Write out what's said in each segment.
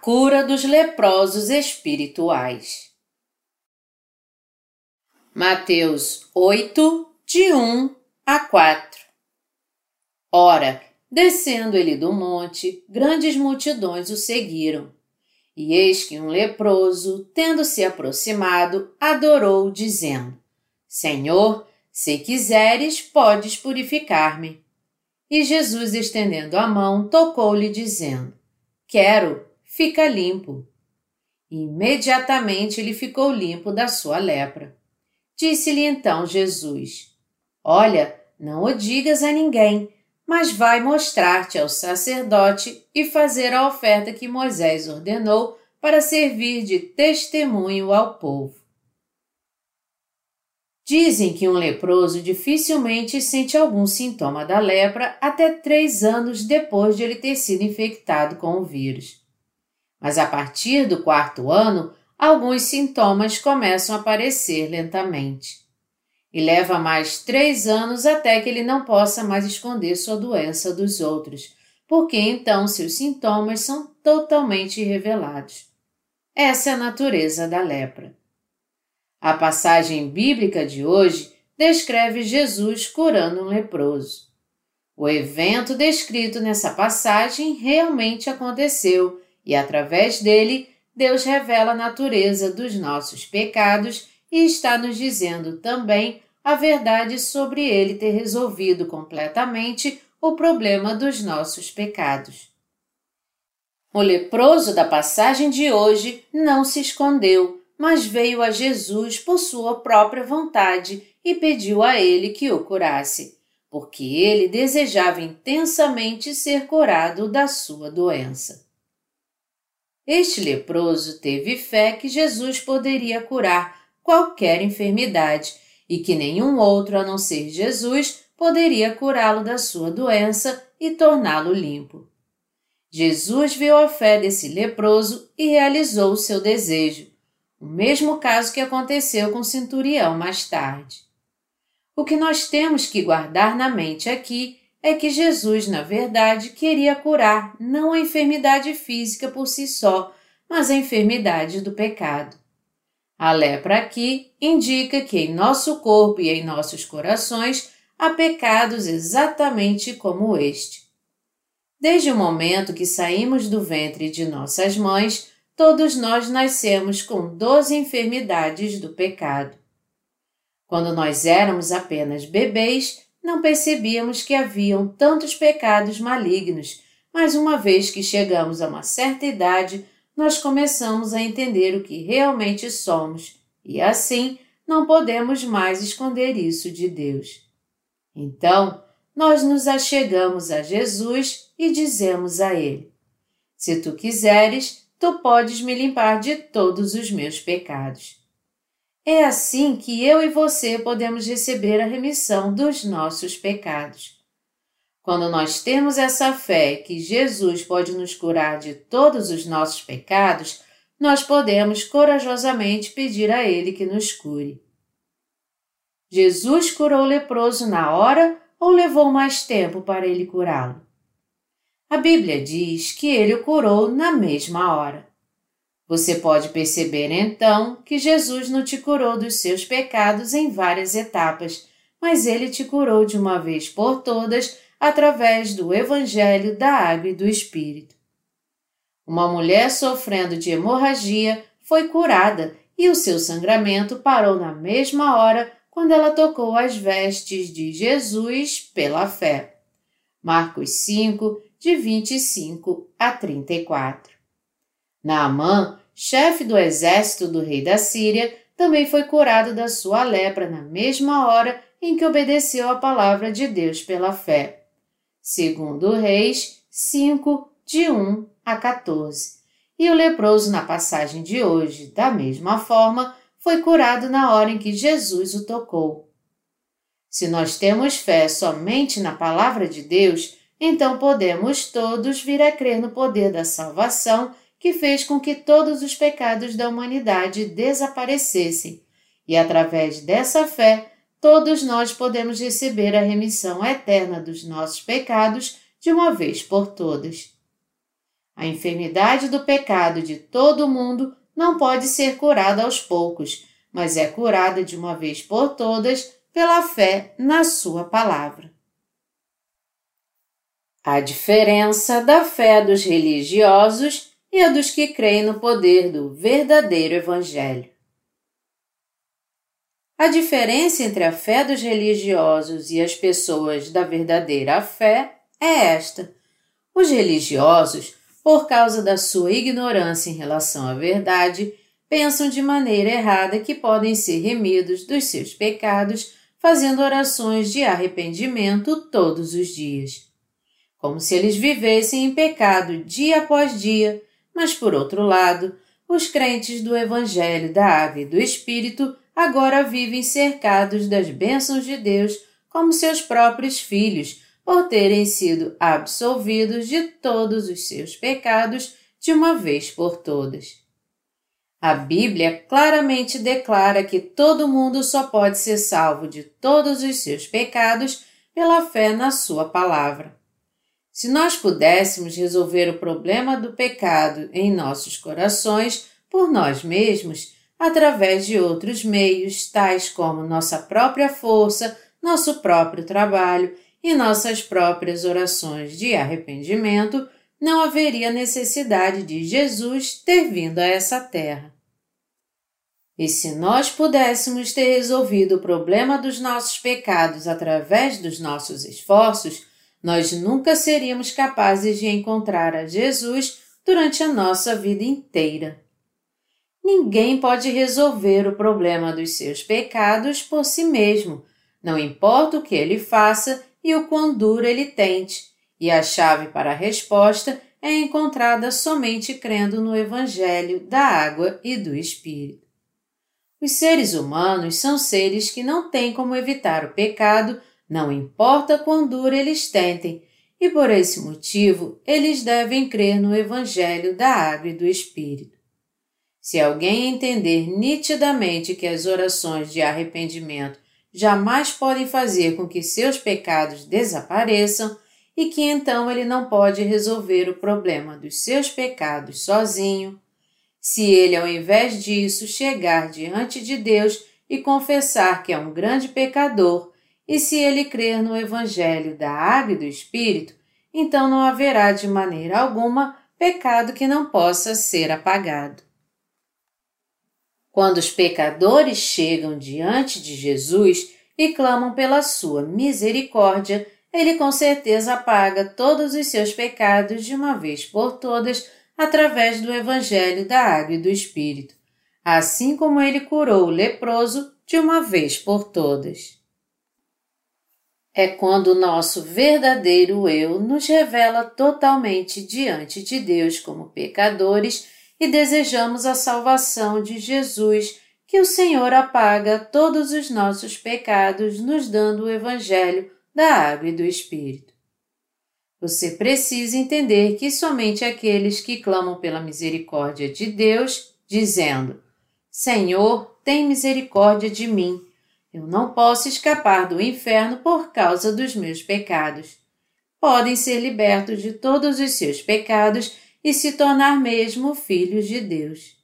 cura dos leprosos espirituais. Mateus 8, de 1 a 4 Ora, descendo ele do monte, grandes multidões o seguiram. E eis que um leproso, tendo se aproximado, adorou, dizendo: Senhor, se quiseres, podes purificar-me. E Jesus, estendendo a mão, tocou-lhe, dizendo: Quero, fica limpo. imediatamente ele ficou limpo da sua lepra. Disse-lhe então Jesus: Olha, não o digas a ninguém, mas vai mostrar-te ao sacerdote e fazer a oferta que Moisés ordenou para servir de testemunho ao povo. Dizem que um leproso dificilmente sente algum sintoma da lepra até três anos depois de ele ter sido infectado com o vírus. Mas a partir do quarto ano, alguns sintomas começam a aparecer lentamente. E leva mais três anos até que ele não possa mais esconder sua doença dos outros, porque então seus sintomas são totalmente revelados. Essa é a natureza da lepra. A passagem bíblica de hoje descreve Jesus curando um leproso. O evento descrito nessa passagem realmente aconteceu e, através dele, Deus revela a natureza dos nossos pecados e está nos dizendo também a verdade sobre ele ter resolvido completamente o problema dos nossos pecados. O leproso da passagem de hoje não se escondeu mas veio a Jesus por sua própria vontade e pediu a ele que o curasse, porque ele desejava intensamente ser curado da sua doença. Este leproso teve fé que Jesus poderia curar qualquer enfermidade e que nenhum outro a não ser Jesus poderia curá-lo da sua doença e torná-lo limpo. Jesus viu a fé desse leproso e realizou o seu desejo o mesmo caso que aconteceu com o centurião mais tarde. O que nós temos que guardar na mente aqui é que Jesus, na verdade, queria curar não a enfermidade física por si só, mas a enfermidade do pecado. A lepra aqui indica que em nosso corpo e em nossos corações há pecados exatamente como este. Desde o momento que saímos do ventre de nossas mães, todos nós nascemos com doze enfermidades do pecado. Quando nós éramos apenas bebês, não percebíamos que haviam tantos pecados malignos, mas uma vez que chegamos a uma certa idade, nós começamos a entender o que realmente somos e assim não podemos mais esconder isso de Deus. Então, nós nos achegamos a Jesus e dizemos a Ele: Se tu quiseres, tu podes me limpar de todos os meus pecados. É assim que eu e você podemos receber a remissão dos nossos pecados. Quando nós temos essa fé que Jesus pode nos curar de todos os nossos pecados, nós podemos corajosamente pedir a Ele que nos cure. Jesus curou o leproso na hora ou levou mais tempo para ele curá-lo? A Bíblia diz que ele o curou na mesma hora. Você pode perceber então que Jesus não te curou dos seus pecados em várias etapas, mas ele te curou de uma vez por todas através do Evangelho da Água e do Espírito. Uma mulher sofrendo de hemorragia foi curada e o seu sangramento parou na mesma hora quando ela tocou as vestes de Jesus pela fé. Marcos 5, de 25 a 34. Naamã, chefe do exército do rei da Síria, também foi curado da sua lepra na mesma hora em que obedeceu a palavra de Deus pela fé. Segundo Reis 5, de 1 a 14. E o leproso, na passagem de hoje, da mesma forma, foi curado na hora em que Jesus o tocou. Se nós temos fé somente na palavra de Deus, então podemos todos vir a crer no poder da salvação que fez com que todos os pecados da humanidade desaparecessem, e através dessa fé, todos nós podemos receber a remissão eterna dos nossos pecados de uma vez por todas. A enfermidade do pecado de todo mundo não pode ser curada aos poucos, mas é curada de uma vez por todas pela fé na Sua palavra. A diferença da fé dos religiosos e a dos que creem no poder do verdadeiro Evangelho. A diferença entre a fé dos religiosos e as pessoas da verdadeira fé é esta: os religiosos, por causa da sua ignorância em relação à verdade, pensam de maneira errada que podem ser remidos dos seus pecados fazendo orações de arrependimento todos os dias. Como se eles vivessem em pecado dia após dia, mas por outro lado, os crentes do Evangelho da Água e do Espírito agora vivem cercados das bênçãos de Deus como seus próprios filhos, por terem sido absolvidos de todos os seus pecados de uma vez por todas. A Bíblia claramente declara que todo mundo só pode ser salvo de todos os seus pecados pela fé na Sua palavra. Se nós pudéssemos resolver o problema do pecado em nossos corações por nós mesmos, através de outros meios, tais como nossa própria força, nosso próprio trabalho e nossas próprias orações de arrependimento, não haveria necessidade de Jesus ter vindo a essa terra. E se nós pudéssemos ter resolvido o problema dos nossos pecados através dos nossos esforços, nós nunca seríamos capazes de encontrar a Jesus durante a nossa vida inteira. Ninguém pode resolver o problema dos seus pecados por si mesmo, não importa o que ele faça e o quão duro ele tente, e a chave para a resposta é encontrada somente crendo no Evangelho da água e do Espírito. Os seres humanos são seres que não têm como evitar o pecado, não importa quão duro eles tentem, e por esse motivo eles devem crer no Evangelho da água e do Espírito. Se alguém entender nitidamente que as orações de arrependimento jamais podem fazer com que seus pecados desapareçam e que então ele não pode resolver o problema dos seus pecados sozinho. Se ele, ao invés disso, chegar diante de Deus e confessar que é um grande pecador, e se ele crer no Evangelho da Água e do Espírito, então não haverá de maneira alguma pecado que não possa ser apagado. Quando os pecadores chegam diante de Jesus e clamam pela sua misericórdia, ele com certeza apaga todos os seus pecados de uma vez por todas através do Evangelho da Água e do Espírito, assim como ele curou o leproso de uma vez por todas. É quando o nosso verdadeiro eu nos revela totalmente diante de Deus como pecadores e desejamos a salvação de Jesus, que o Senhor apaga todos os nossos pecados, nos dando o Evangelho da água e do Espírito. Você precisa entender que somente aqueles que clamam pela misericórdia de Deus, dizendo: Senhor, tem misericórdia de mim. Eu não posso escapar do inferno por causa dos meus pecados. Podem ser libertos de todos os seus pecados e se tornar mesmo filhos de Deus.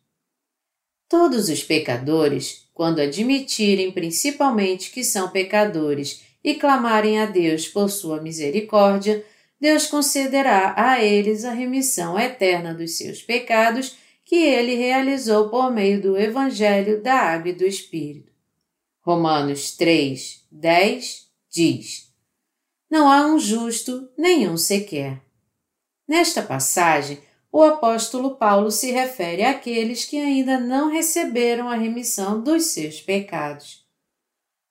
Todos os pecadores, quando admitirem principalmente que são pecadores e clamarem a Deus por sua misericórdia, Deus concederá a eles a remissão eterna dos seus pecados que ele realizou por meio do Evangelho da Água e do Espírito. Romanos 3, 10 diz: Não há um justo, nenhum sequer. Nesta passagem, o apóstolo Paulo se refere àqueles que ainda não receberam a remissão dos seus pecados.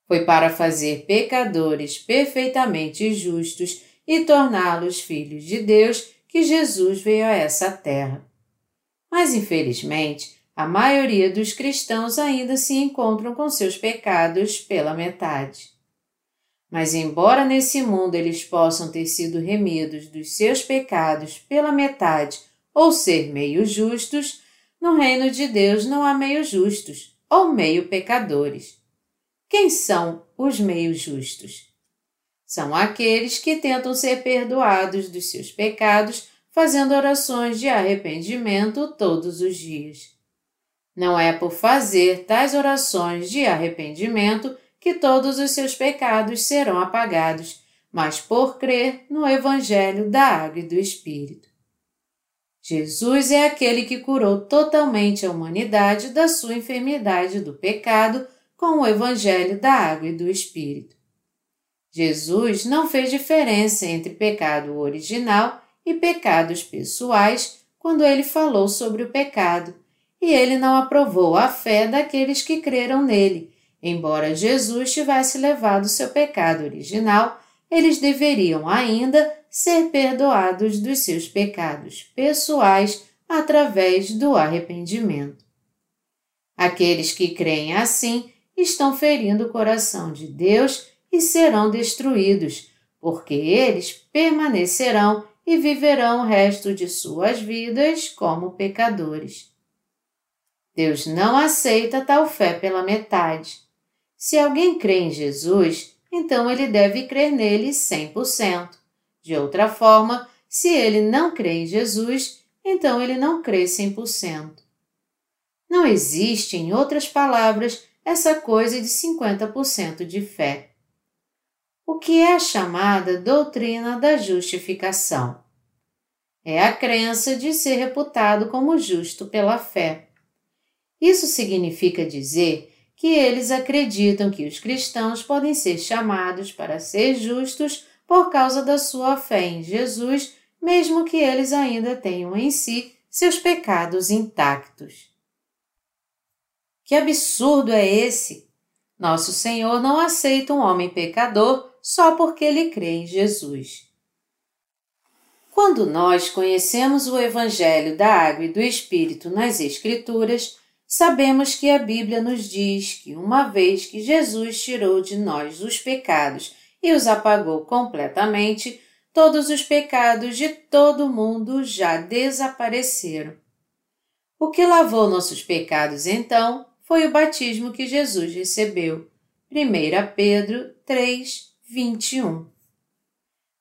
Foi para fazer pecadores perfeitamente justos e torná-los filhos de Deus que Jesus veio a essa terra. Mas, infelizmente, a maioria dos cristãos ainda se encontram com seus pecados pela metade. Mas, embora nesse mundo eles possam ter sido remidos dos seus pecados pela metade ou ser meio justos, no reino de Deus não há meio justos ou meio pecadores. Quem são os meios justos? São aqueles que tentam ser perdoados dos seus pecados fazendo orações de arrependimento todos os dias. Não é por fazer tais orações de arrependimento que todos os seus pecados serão apagados, mas por crer no Evangelho da Água e do Espírito. Jesus é aquele que curou totalmente a humanidade da sua enfermidade do pecado com o Evangelho da Água e do Espírito. Jesus não fez diferença entre pecado original e pecados pessoais quando ele falou sobre o pecado, e ele não aprovou a fé daqueles que creram nele. Embora Jesus tivesse levado seu pecado original, eles deveriam ainda ser perdoados dos seus pecados pessoais através do arrependimento. Aqueles que creem assim estão ferindo o coração de Deus e serão destruídos, porque eles permanecerão e viverão o resto de suas vidas como pecadores. Deus não aceita tal fé pela metade. Se alguém crê em Jesus, então ele deve crer nele 100%. De outra forma, se ele não crê em Jesus, então ele não crê 100%. Não existe, em outras palavras, essa coisa de 50% de fé o que é chamada doutrina da justificação. É a crença de ser reputado como justo pela fé. Isso significa dizer que eles acreditam que os cristãos podem ser chamados para ser justos por causa da sua fé em Jesus, mesmo que eles ainda tenham em si seus pecados intactos. Que absurdo é esse! Nosso Senhor não aceita um homem pecador só porque ele crê em Jesus. Quando nós conhecemos o Evangelho da Água e do Espírito nas Escrituras, sabemos que a Bíblia nos diz que, uma vez que Jesus tirou de nós os pecados e os apagou completamente, todos os pecados de todo o mundo já desapareceram. O que lavou nossos pecados então foi o batismo que Jesus recebeu. 1 Pedro 3, 21.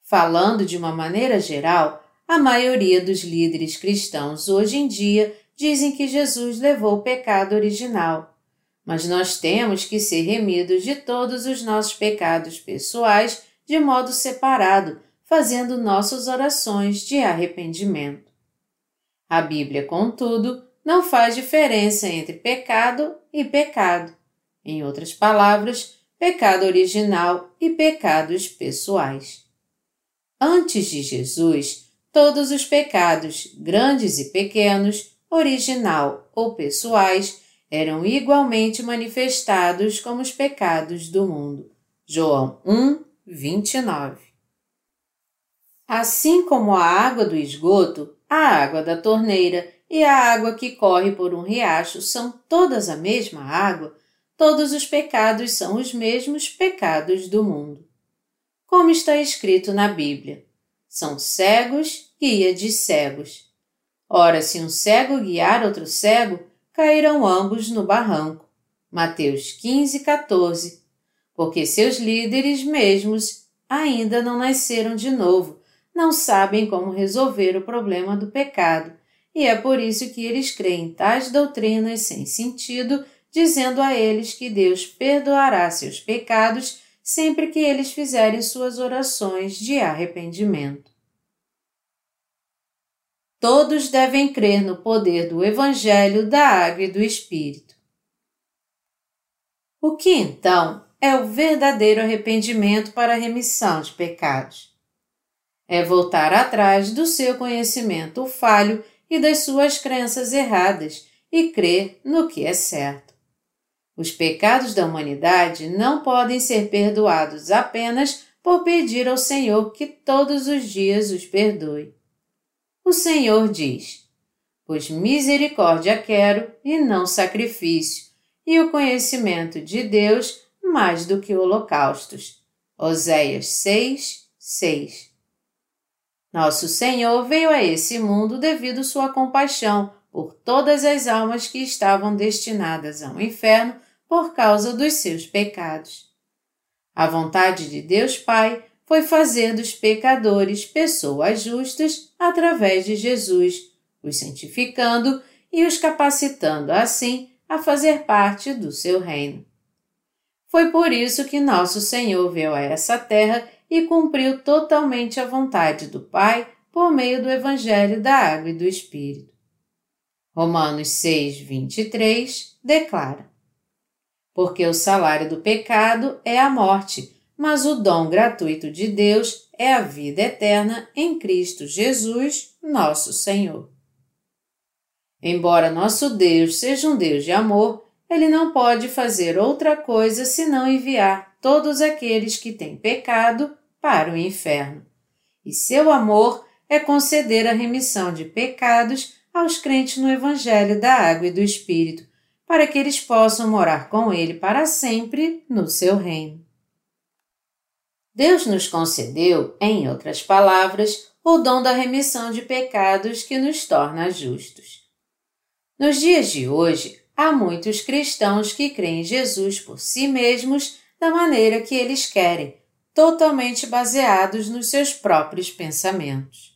Falando de uma maneira geral, a maioria dos líderes cristãos hoje em dia dizem que Jesus levou o pecado original, mas nós temos que ser remidos de todos os nossos pecados pessoais de modo separado, fazendo nossas orações de arrependimento. A Bíblia, contudo, não faz diferença entre pecado e pecado. Em outras palavras, pecado original e pecados pessoais. Antes de Jesus, todos os pecados, grandes e pequenos, original ou pessoais, eram igualmente manifestados como os pecados do mundo. João 1, 29. Assim como a água do esgoto, a água da torneira e a água que corre por um riacho são todas a mesma água, todos os pecados são os mesmos pecados do mundo. Como está escrito na Bíblia: são cegos, guia de cegos. Ora, se um cego guiar outro cego, cairão ambos no barranco. Mateus 15, 14. Porque seus líderes mesmos ainda não nasceram de novo, não sabem como resolver o problema do pecado, e é por isso que eles creem em tais doutrinas sem sentido dizendo a eles que Deus perdoará seus pecados sempre que eles fizerem suas orações de arrependimento. Todos devem crer no poder do Evangelho da Água e do Espírito. O que então é o verdadeiro arrependimento para a remissão de pecados? É voltar atrás do seu conhecimento falho e das suas crenças erradas e crer no que é certo. Os pecados da humanidade não podem ser perdoados apenas por pedir ao Senhor que todos os dias os perdoe. O Senhor diz: Pois misericórdia quero e não sacrifício, e o conhecimento de Deus mais do que holocaustos. Oséias 6, 6. Nosso Senhor veio a esse mundo devido sua compaixão por todas as almas que estavam destinadas ao inferno por causa dos seus pecados. A vontade de Deus Pai foi fazer dos pecadores pessoas justas através de Jesus, os santificando e os capacitando assim a fazer parte do seu reino. Foi por isso que nosso Senhor veio a essa terra e cumpriu totalmente a vontade do Pai por meio do Evangelho da Água e do Espírito. Romanos 6, 23 declara: Porque o salário do pecado é a morte, mas o dom gratuito de Deus é a vida eterna em Cristo Jesus, nosso Senhor. Embora nosso Deus seja um Deus de amor, ele não pode fazer outra coisa senão enviar todos aqueles que têm pecado para o inferno. E seu amor é conceder a remissão de pecados aos crentes no Evangelho da Água e do Espírito, para que eles possam morar com Ele para sempre no seu reino. Deus nos concedeu, em outras palavras, o dom da remissão de pecados que nos torna justos. Nos dias de hoje, há muitos cristãos que creem em Jesus por si mesmos da maneira que eles querem, totalmente baseados nos seus próprios pensamentos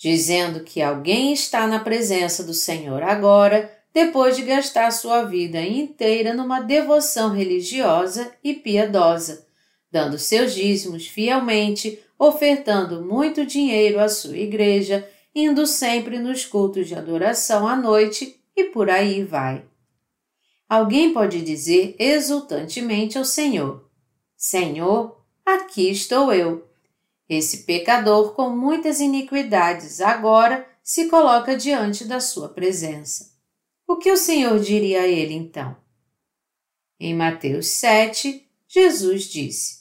dizendo que alguém está na presença do Senhor agora, depois de gastar sua vida inteira numa devoção religiosa e piedosa, dando seus dízimos fielmente, ofertando muito dinheiro à sua igreja, indo sempre nos cultos de adoração à noite e por aí vai. Alguém pode dizer exultantemente ao Senhor: Senhor, aqui estou eu esse pecador com muitas iniquidades agora se coloca diante da sua presença. O que o Senhor diria a ele então? Em Mateus 7, Jesus disse: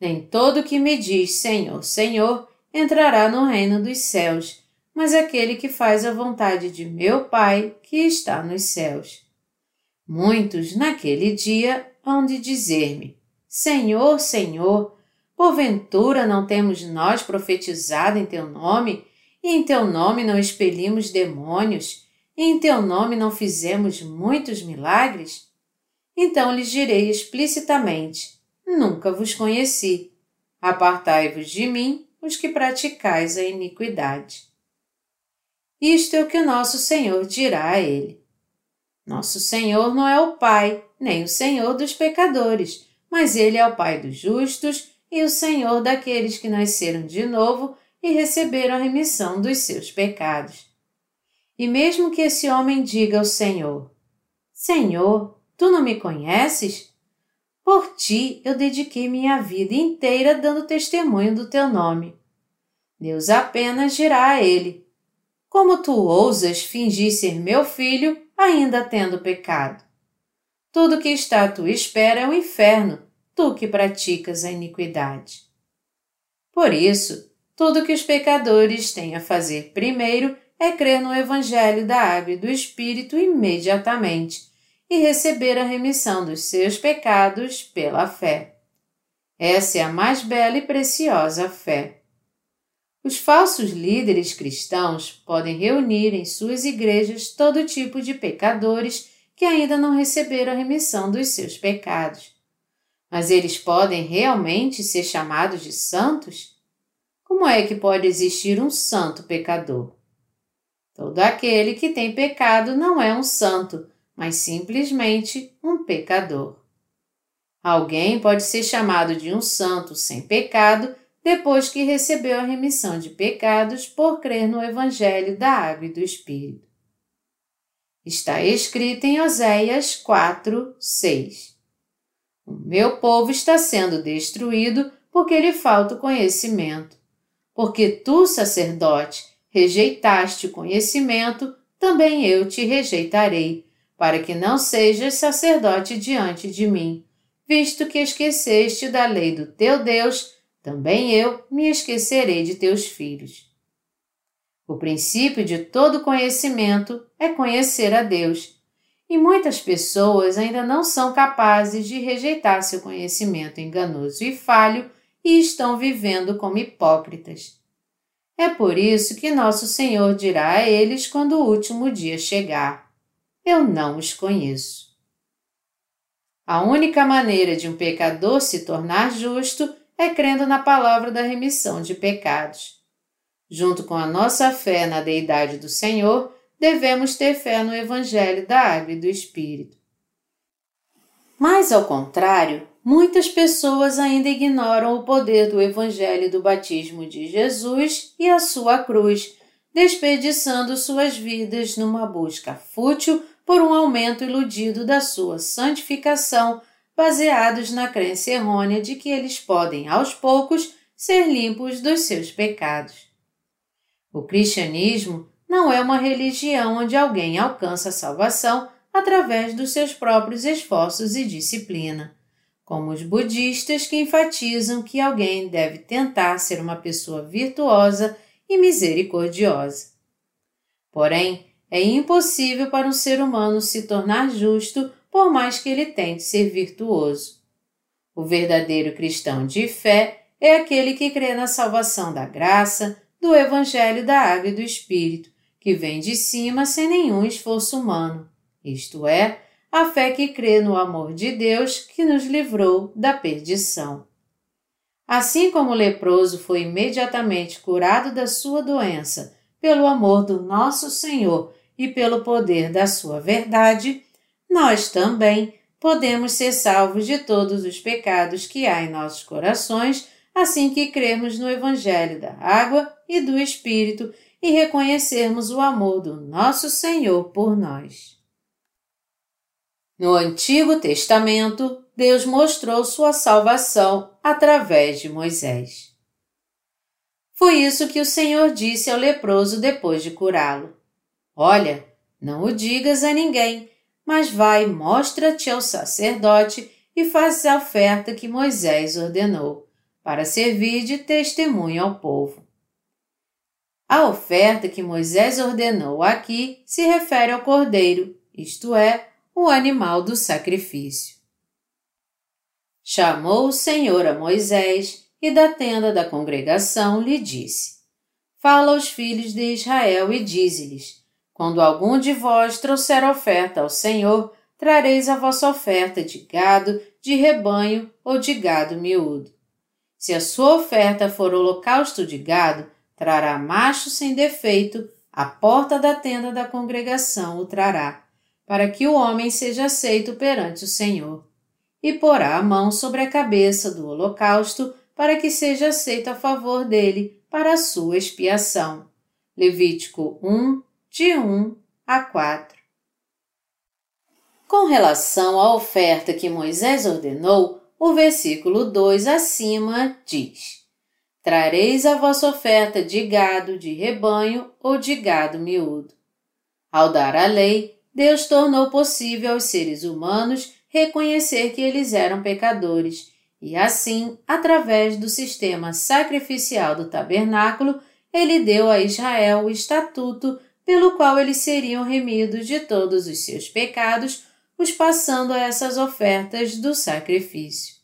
Nem todo que me diz Senhor, Senhor entrará no reino dos céus, mas aquele que faz a vontade de meu Pai que está nos céus. Muitos naquele dia hão de dizer-me: Senhor, Senhor, Porventura não temos nós profetizado em teu nome, e em teu nome não expelimos demônios, e em teu nome não fizemos muitos milagres? Então lhes direi explicitamente: Nunca vos conheci. Apartai-vos de mim, os que praticais a iniquidade. Isto é o que nosso Senhor dirá a ele. Nosso Senhor não é o Pai, nem o Senhor dos pecadores, mas ele é o Pai dos justos e o Senhor daqueles que nasceram de novo e receberam a remissão dos seus pecados. E mesmo que esse homem diga ao Senhor: Senhor, tu não me conheces? Por ti eu dediquei minha vida inteira dando testemunho do teu nome. Deus apenas dirá a ele: Como tu ousas fingir ser meu filho, ainda tendo pecado? Tudo que está à tua espera é o inferno, tu que praticas a iniquidade. Por isso, tudo que os pecadores têm a fazer primeiro é crer no Evangelho da Água e do Espírito imediatamente e receber a remissão dos seus pecados pela fé. Essa é a mais bela e preciosa fé. Os falsos líderes cristãos podem reunir em suas igrejas todo tipo de pecadores que ainda não receberam a remissão dos seus pecados. Mas eles podem realmente ser chamados de santos? Como é que pode existir um santo pecador? Todo aquele que tem pecado não é um santo, mas simplesmente um pecador. Alguém pode ser chamado de um santo sem pecado depois que recebeu a remissão de pecados por crer no Evangelho da Água e do Espírito. Está escrito em Oséias 4, 6. O meu povo está sendo destruído porque lhe falta o conhecimento. Porque tu, sacerdote, rejeitaste o conhecimento, também eu te rejeitarei, para que não sejas sacerdote diante de mim. Visto que esqueceste da lei do teu Deus, também eu me esquecerei de teus filhos. O princípio de todo conhecimento é conhecer a Deus e muitas pessoas ainda não são capazes de rejeitar seu conhecimento enganoso e falho e estão vivendo como hipócritas. É por isso que nosso Senhor dirá a eles quando o último dia chegar: Eu não os conheço. A única maneira de um pecador se tornar justo é crendo na palavra da remissão de pecados. Junto com a nossa fé na deidade do Senhor, devemos ter fé no Evangelho da Água e do Espírito. Mas, ao contrário, muitas pessoas ainda ignoram o poder do Evangelho do batismo de Jesus e a sua cruz, desperdiçando suas vidas numa busca fútil por um aumento iludido da sua santificação, baseados na crença errônea de que eles podem, aos poucos, ser limpos dos seus pecados. O cristianismo não é uma religião onde alguém alcança a salvação através dos seus próprios esforços e disciplina, como os budistas que enfatizam que alguém deve tentar ser uma pessoa virtuosa e misericordiosa. Porém, é impossível para um ser humano se tornar justo por mais que ele tente ser virtuoso. O verdadeiro cristão de fé é aquele que crê na salvação da graça, do Evangelho da Água e do Espírito, que vem de cima sem nenhum esforço humano, isto é, a fé que crê no amor de Deus que nos livrou da perdição. Assim como o leproso foi imediatamente curado da sua doença pelo amor do nosso Senhor e pelo poder da sua verdade, nós também podemos ser salvos de todos os pecados que há em nossos corações assim que crermos no Evangelho da água e do Espírito e reconhecermos o amor do nosso Senhor por nós. No Antigo Testamento, Deus mostrou sua salvação através de Moisés. Foi isso que o Senhor disse ao leproso depois de curá-lo. Olha, não o digas a ninguém, mas vai, mostra-te ao sacerdote e faz a oferta que Moisés ordenou, para servir de testemunho ao povo. A oferta que Moisés ordenou aqui se refere ao cordeiro, isto é, o animal do sacrifício. Chamou o Senhor a Moisés e da tenda da congregação lhe disse: Fala aos filhos de Israel e dize-lhes: Quando algum de vós trouxer oferta ao Senhor, trareis a vossa oferta de gado, de rebanho ou de gado miúdo. Se a sua oferta for holocausto de gado, trará macho sem defeito, a porta da tenda da congregação o trará para que o homem seja aceito perante o Senhor, e porá a mão sobre a cabeça do holocausto para que seja aceito a favor dele para a sua expiação. Levítico 1, de 1 a 4. Com relação à oferta que Moisés ordenou, o versículo 2 acima diz: Trareis a vossa oferta de gado de rebanho ou de gado miúdo. Ao dar a lei, Deus tornou possível aos seres humanos reconhecer que eles eram pecadores e, assim, através do sistema sacrificial do tabernáculo, ele deu a Israel o estatuto pelo qual eles seriam remidos de todos os seus pecados, os passando a essas ofertas do sacrifício.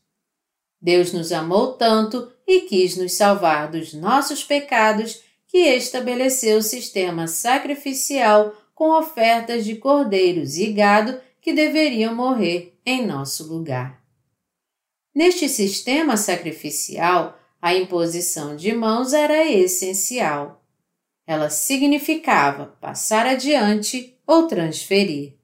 Deus nos amou tanto e quis nos salvar dos nossos pecados que estabeleceu o sistema sacrificial com ofertas de cordeiros e gado que deveriam morrer em nosso lugar. Neste sistema sacrificial, a imposição de mãos era essencial. Ela significava passar adiante ou transferir.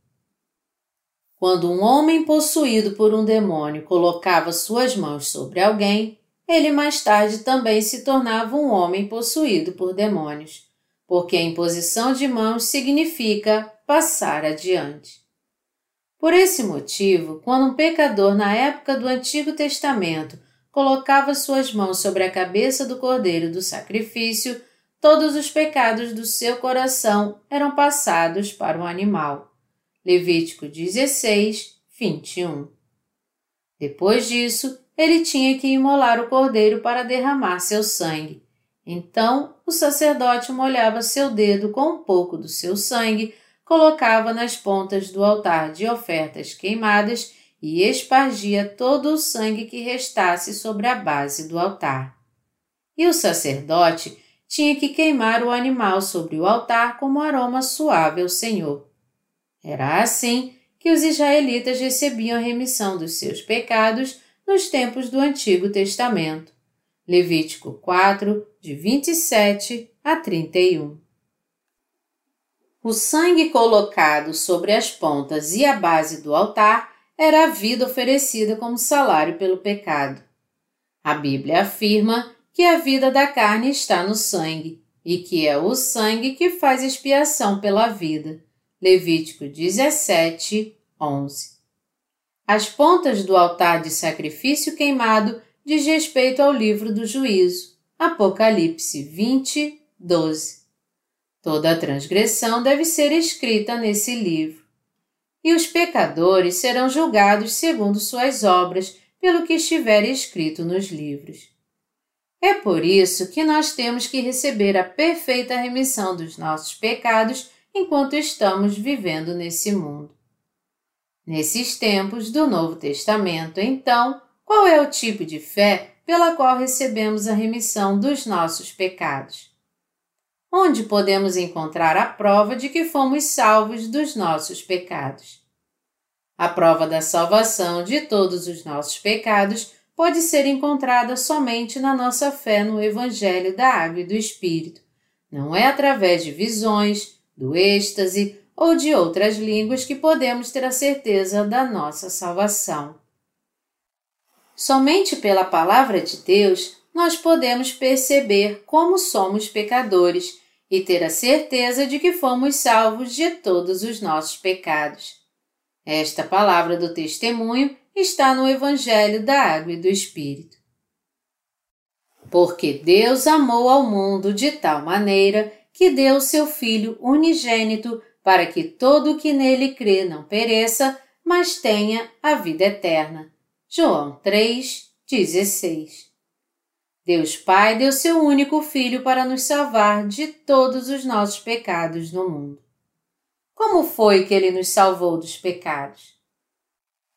Quando um homem possuído por um demônio colocava suas mãos sobre alguém, ele mais tarde também se tornava um homem possuído por demônios porque a imposição de mãos significa passar adiante. Por esse motivo, quando um pecador na época do Antigo Testamento colocava suas mãos sobre a cabeça do cordeiro do sacrifício, todos os pecados do seu coração eram passados para o animal. Levítico 16, 21. Depois disso, ele tinha que imolar o cordeiro para derramar seu sangue, então o sacerdote molhava seu dedo com um pouco do seu sangue, colocava nas pontas do altar de ofertas queimadas e espargia todo o sangue que restasse sobre a base do altar. E o sacerdote tinha que queimar o animal sobre o altar como aroma suave ao Senhor. Era assim que os israelitas recebiam a remissão dos seus pecados nos tempos do Antigo Testamento Levítico 4, de 27 a 31. O sangue colocado sobre as pontas e a base do altar era a vida oferecida como salário pelo pecado. A Bíblia afirma que a vida da carne está no sangue e que é o sangue que faz expiação pela vida. Levítico 17, 11. As pontas do altar de sacrifício queimado diz respeito ao livro do juízo, Apocalipse 20, 12. Toda transgressão deve ser escrita nesse livro. E os pecadores serão julgados segundo suas obras, pelo que estiver escrito nos livros. É por isso que nós temos que receber a perfeita remissão dos nossos pecados enquanto estamos vivendo nesse mundo. Nesses tempos do Novo Testamento, então, qual é o tipo de fé pela qual recebemos a remissão dos nossos pecados? Onde podemos encontrar a prova de que fomos salvos dos nossos pecados? A prova da salvação de todos os nossos pecados pode ser encontrada somente na nossa fé no Evangelho da Água e do Espírito. Não é através de visões, do êxtase ou de outras línguas que podemos ter a certeza da nossa salvação. Somente pela palavra de Deus nós podemos perceber como somos pecadores e ter a certeza de que fomos salvos de todos os nossos pecados. Esta palavra do testemunho está no Evangelho da Água e do Espírito. Porque Deus amou ao mundo de tal maneira que deu seu Filho unigênito para que todo o que nele crê não pereça, mas tenha a vida eterna. João 3, 16. Deus Pai deu seu único Filho para nos salvar de todos os nossos pecados no mundo. Como foi que ele nos salvou dos pecados?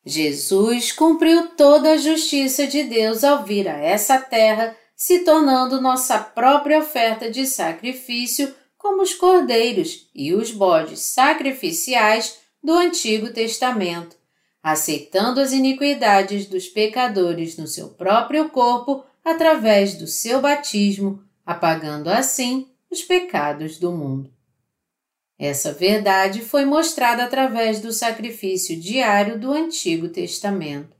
Jesus cumpriu toda a justiça de Deus ao vir a essa terra, se tornando nossa própria oferta de sacrifício, como os cordeiros e os bodes sacrificiais do Antigo Testamento aceitando as iniquidades dos pecadores no seu próprio corpo através do seu batismo, apagando assim os pecados do mundo. Essa verdade foi mostrada através do sacrifício diário do Antigo Testamento.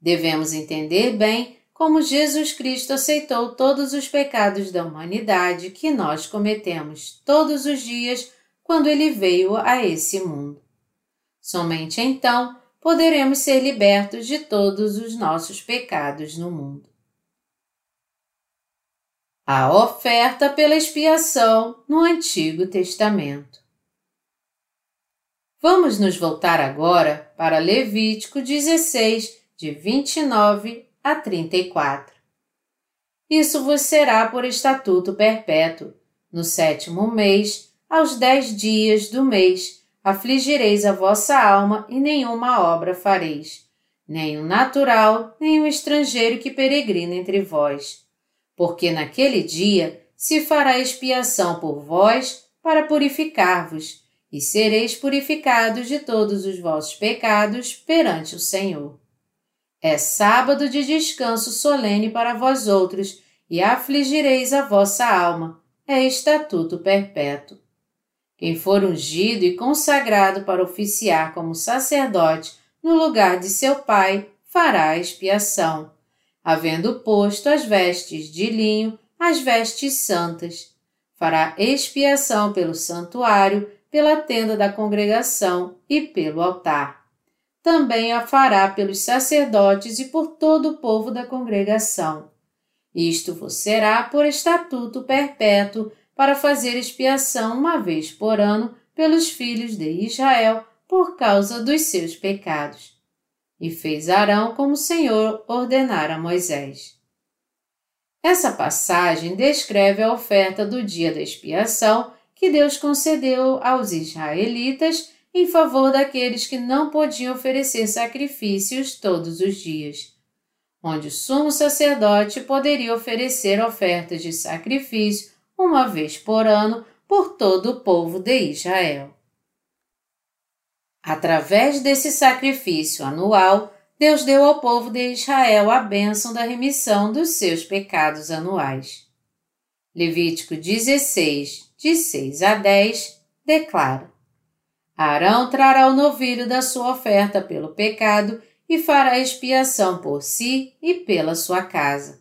Devemos entender bem como Jesus Cristo aceitou todos os pecados da humanidade que nós cometemos todos os dias quando ele veio a esse mundo. Somente então poderemos ser libertos de todos os nossos pecados no mundo. A oferta pela expiação no Antigo Testamento. Vamos nos voltar agora para Levítico 16, de 29 a 34. Isso vos será por estatuto perpétuo. No sétimo mês, aos dez dias do mês, afligireis a vossa alma e nenhuma obra fareis, nem o natural, nem o estrangeiro que peregrina entre vós. Porque naquele dia se fará expiação por vós para purificar-vos, e sereis purificados de todos os vossos pecados perante o Senhor. É sábado de descanso solene para vós outros, e afligireis a vossa alma, é estatuto perpétuo. Quem for ungido e consagrado para oficiar como sacerdote no lugar de seu pai fará expiação, havendo posto as vestes de linho, as vestes santas. Fará expiação pelo santuário, pela tenda da congregação e pelo altar. Também a fará pelos sacerdotes e por todo o povo da congregação. Isto vos será por estatuto perpétuo para fazer expiação uma vez por ano pelos filhos de Israel por causa dos seus pecados. E fez Arão como o Senhor ordenara a Moisés. Essa passagem descreve a oferta do dia da expiação que Deus concedeu aos israelitas em favor daqueles que não podiam oferecer sacrifícios todos os dias, onde o sumo sacerdote poderia oferecer ofertas de sacrifício uma vez por ano, por todo o povo de Israel. Através desse sacrifício anual, Deus deu ao povo de Israel a bênção da remissão dos seus pecados anuais. Levítico 16, de 6 a 10, declara: Arão trará o novilho da sua oferta pelo pecado e fará expiação por si e pela sua casa.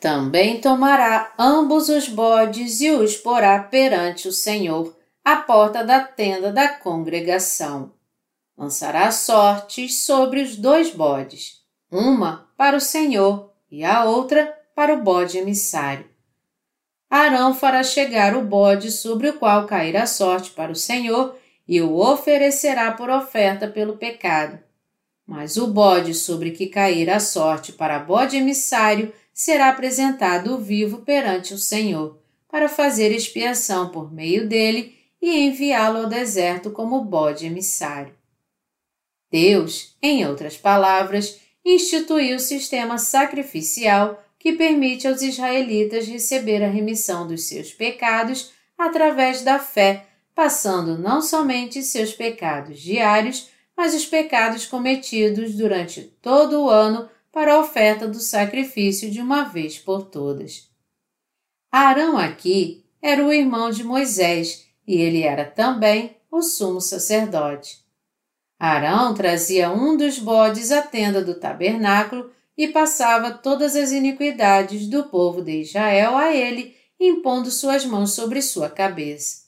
Também tomará ambos os bodes e os porá perante o Senhor, à porta da tenda da congregação lançará sortes sobre os dois bodes, uma para o Senhor e a outra para o bode emissário. Arão fará chegar o bode sobre o qual cairá a sorte para o Senhor e o oferecerá por oferta pelo pecado. Mas o bode sobre que cair a sorte para bode emissário será apresentado vivo perante o Senhor, para fazer expiação por meio dele e enviá-lo ao deserto como bode emissário. Deus, em outras palavras, instituiu o sistema sacrificial que permite aos israelitas receber a remissão dos seus pecados através da fé, passando não somente seus pecados diários, mas os pecados cometidos durante todo o ano para a oferta do sacrifício de uma vez por todas. Arão aqui era o irmão de Moisés e ele era também o sumo sacerdote. Arão trazia um dos bodes à tenda do tabernáculo e passava todas as iniquidades do povo de Israel a ele, impondo suas mãos sobre sua cabeça.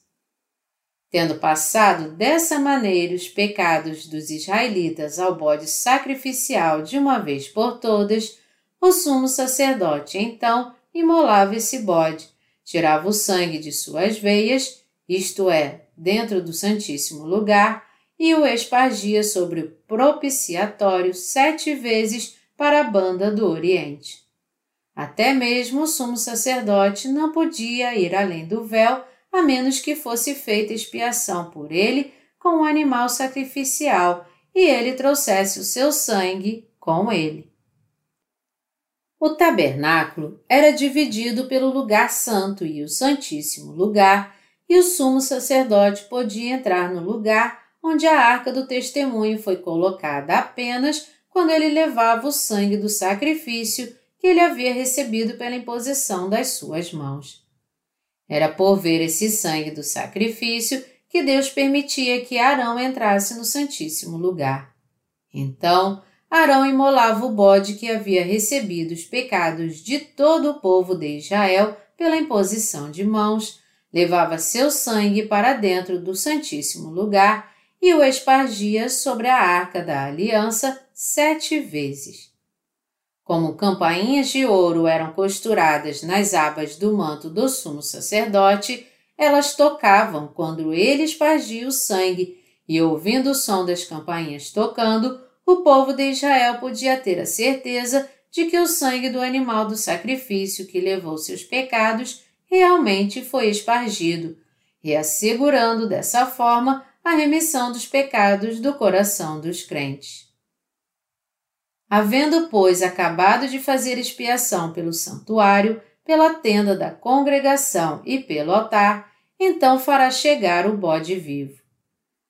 Tendo passado dessa maneira os pecados dos israelitas ao bode sacrificial de uma vez por todas, o sumo sacerdote então imolava esse bode, tirava o sangue de suas veias, isto é, dentro do Santíssimo Lugar, e o espargia sobre o propiciatório sete vezes para a banda do Oriente. Até mesmo o sumo sacerdote não podia ir além do véu, a menos que fosse feita expiação por ele com um animal sacrificial e ele trouxesse o seu sangue com ele. O tabernáculo era dividido pelo lugar santo e o santíssimo lugar, e o sumo sacerdote podia entrar no lugar onde a arca do testemunho foi colocada apenas quando ele levava o sangue do sacrifício que ele havia recebido pela imposição das suas mãos. Era por ver esse sangue do sacrifício que Deus permitia que Arão entrasse no Santíssimo Lugar. Então, Arão imolava o bode que havia recebido os pecados de todo o povo de Israel pela imposição de mãos, levava seu sangue para dentro do Santíssimo Lugar e o espargia sobre a arca da aliança sete vezes. Como campainhas de ouro eram costuradas nas abas do manto do sumo sacerdote, elas tocavam quando ele espargia o sangue, e ouvindo o som das campainhas tocando, o povo de Israel podia ter a certeza de que o sangue do animal do sacrifício que levou seus pecados realmente foi espargido, reassegurando dessa forma a remissão dos pecados do coração dos crentes. Havendo, pois, acabado de fazer expiação pelo santuário, pela tenda da congregação e pelo altar, então fará chegar o bode vivo.